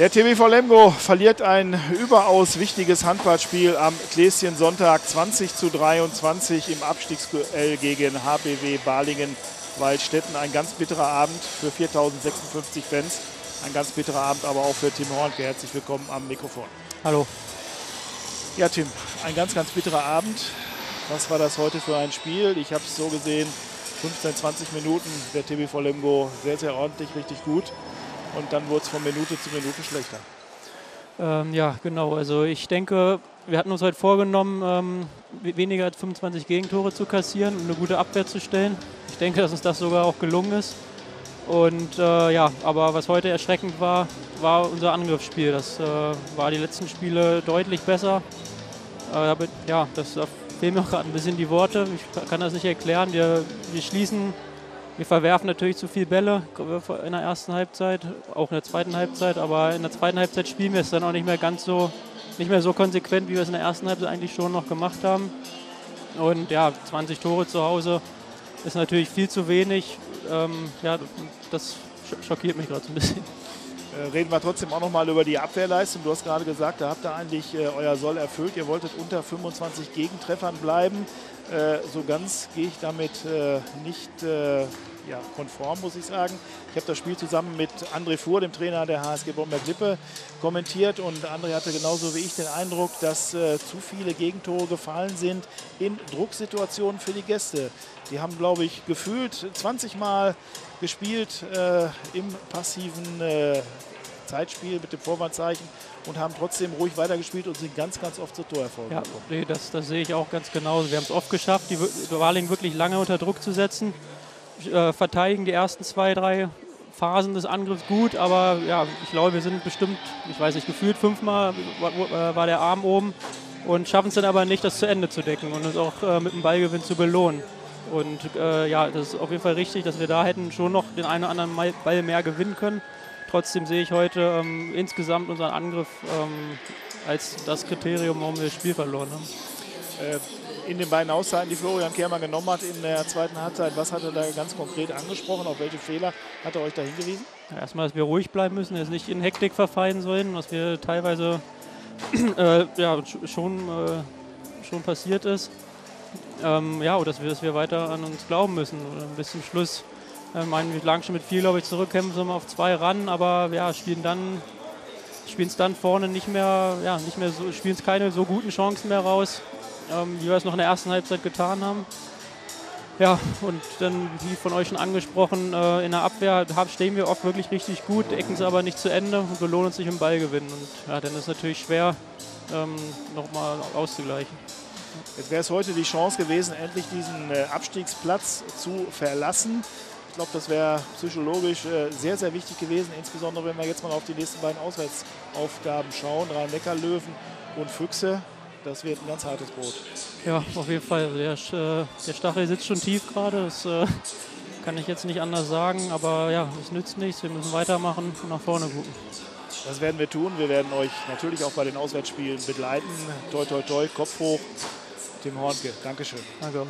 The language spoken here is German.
Der TBV Lemgo verliert ein überaus wichtiges Handballspiel am Gläschen Sonntag 20 zu 23 im Abstiegsduell gegen HBW Balingen Waldstätten. Ein ganz bitterer Abend für 4056 Fans. Ein ganz bitterer Abend aber auch für Tim Hornke. Herzlich willkommen am Mikrofon. Hallo. Ja, Tim, ein ganz, ganz bitterer Abend. Was war das heute für ein Spiel? Ich habe es so gesehen, 15, 20 Minuten der TBV Lemgo sehr, sehr ordentlich, richtig gut und dann wurde es von Minute zu Minute schlechter. Ähm, ja, genau. Also ich denke, wir hatten uns heute vorgenommen, ähm, weniger als 25 Gegentore zu kassieren und eine gute Abwehr zu stellen. Ich denke, dass uns das sogar auch gelungen ist. Und äh, ja, aber was heute erschreckend war, war unser Angriffsspiel. Das äh, war die letzten Spiele deutlich besser. Äh, ja, das da fehlen mir gerade ein bisschen die Worte. Ich kann das nicht erklären. Wir, wir schließen wir verwerfen natürlich zu viel Bälle in der ersten Halbzeit, auch in der zweiten Halbzeit, aber in der zweiten Halbzeit spielen wir es dann auch nicht mehr ganz so, nicht mehr so konsequent, wie wir es in der ersten Halbzeit eigentlich schon noch gemacht haben. Und ja, 20 Tore zu Hause ist natürlich viel zu wenig. Ähm, ja, das schockiert mich gerade so ein bisschen. Äh, reden wir trotzdem auch noch mal über die Abwehrleistung. Du hast gerade gesagt, da habt ihr eigentlich äh, euer Soll erfüllt. Ihr wolltet unter 25 Gegentreffern bleiben. Äh, so ganz gehe ich damit äh, nicht äh, ja, konform, muss ich sagen. Ich habe das Spiel zusammen mit André Fuhr, dem Trainer der HSG Bomberg Lippe, kommentiert und André hatte genauso wie ich den Eindruck, dass äh, zu viele Gegentore gefallen sind in Drucksituationen für die Gäste. Die haben, glaube ich, gefühlt 20 Mal gespielt äh, im passiven äh, Zeitspiel mit dem Vorwärtszeichen und haben trotzdem ruhig weitergespielt und sind ganz, ganz oft zur Torerfolg ja, gekommen. Nee, das, das sehe ich auch ganz genauso. Wir haben es oft geschafft, die Waling wirklich lange unter Druck zu setzen. Äh, verteidigen die ersten zwei, drei Phasen des Angriffs gut, aber ja, ich glaube, wir sind bestimmt, ich weiß nicht, gefühlt fünfmal war, war der Arm oben und schaffen es dann aber nicht, das zu Ende zu decken und uns auch äh, mit dem Ballgewinn zu belohnen. Und äh, ja, das ist auf jeden Fall richtig, dass wir da hätten schon noch den einen oder anderen Ball mehr gewinnen können. Trotzdem sehe ich heute ähm, insgesamt unseren Angriff ähm, als das Kriterium, warum wir das Spiel verloren haben. Äh, in den beiden Auszeiten, die Florian Kermer genommen hat in der zweiten Halbzeit, was hat er da ganz konkret angesprochen? Auf welche Fehler hat er euch da hingewiesen? Ja, erstmal, dass wir ruhig bleiben müssen, jetzt nicht in Hektik verfallen sollen, was wir teilweise äh, ja, schon, äh, schon passiert ist. Ähm, ja, und dass wir, dass wir weiter an uns glauben müssen bis zum Schluss. Ich meine, wir lagen schon mit viel, glaube ich, zurückkämpfen, sind wir auf zwei ran, aber ja, spielen dann spielen es dann vorne nicht mehr, ja, nicht mehr so, spielen es keine so guten Chancen mehr raus, ähm, wie wir es noch in der ersten Halbzeit getan haben. Ja, und dann, wie von euch schon angesprochen, äh, in der Abwehr stehen wir oft wirklich richtig gut, decken es aber nicht zu Ende und belohnen uns nicht im Ballgewinn. Und ja, dann ist es natürlich schwer, ähm, nochmal auszugleichen. Jetzt wäre es heute die Chance gewesen, endlich diesen äh, Abstiegsplatz zu verlassen. Ich glaube, das wäre psychologisch äh, sehr, sehr wichtig gewesen, insbesondere wenn wir jetzt mal auf die nächsten beiden Auswärtsaufgaben schauen. Rhein-Neckar-Löwen und Füchse. Das wird ein ganz hartes Brot. Ja, auf jeden Fall. Der, äh, der Stachel sitzt schon tief gerade. Das äh, kann ich jetzt nicht anders sagen. Aber ja, es nützt nichts. Wir müssen weitermachen und nach vorne gucken. Das werden wir tun. Wir werden euch natürlich auch bei den Auswärtsspielen begleiten. Toi, toi, toi, Kopf hoch. Tim Hornke, Dankeschön. Danke.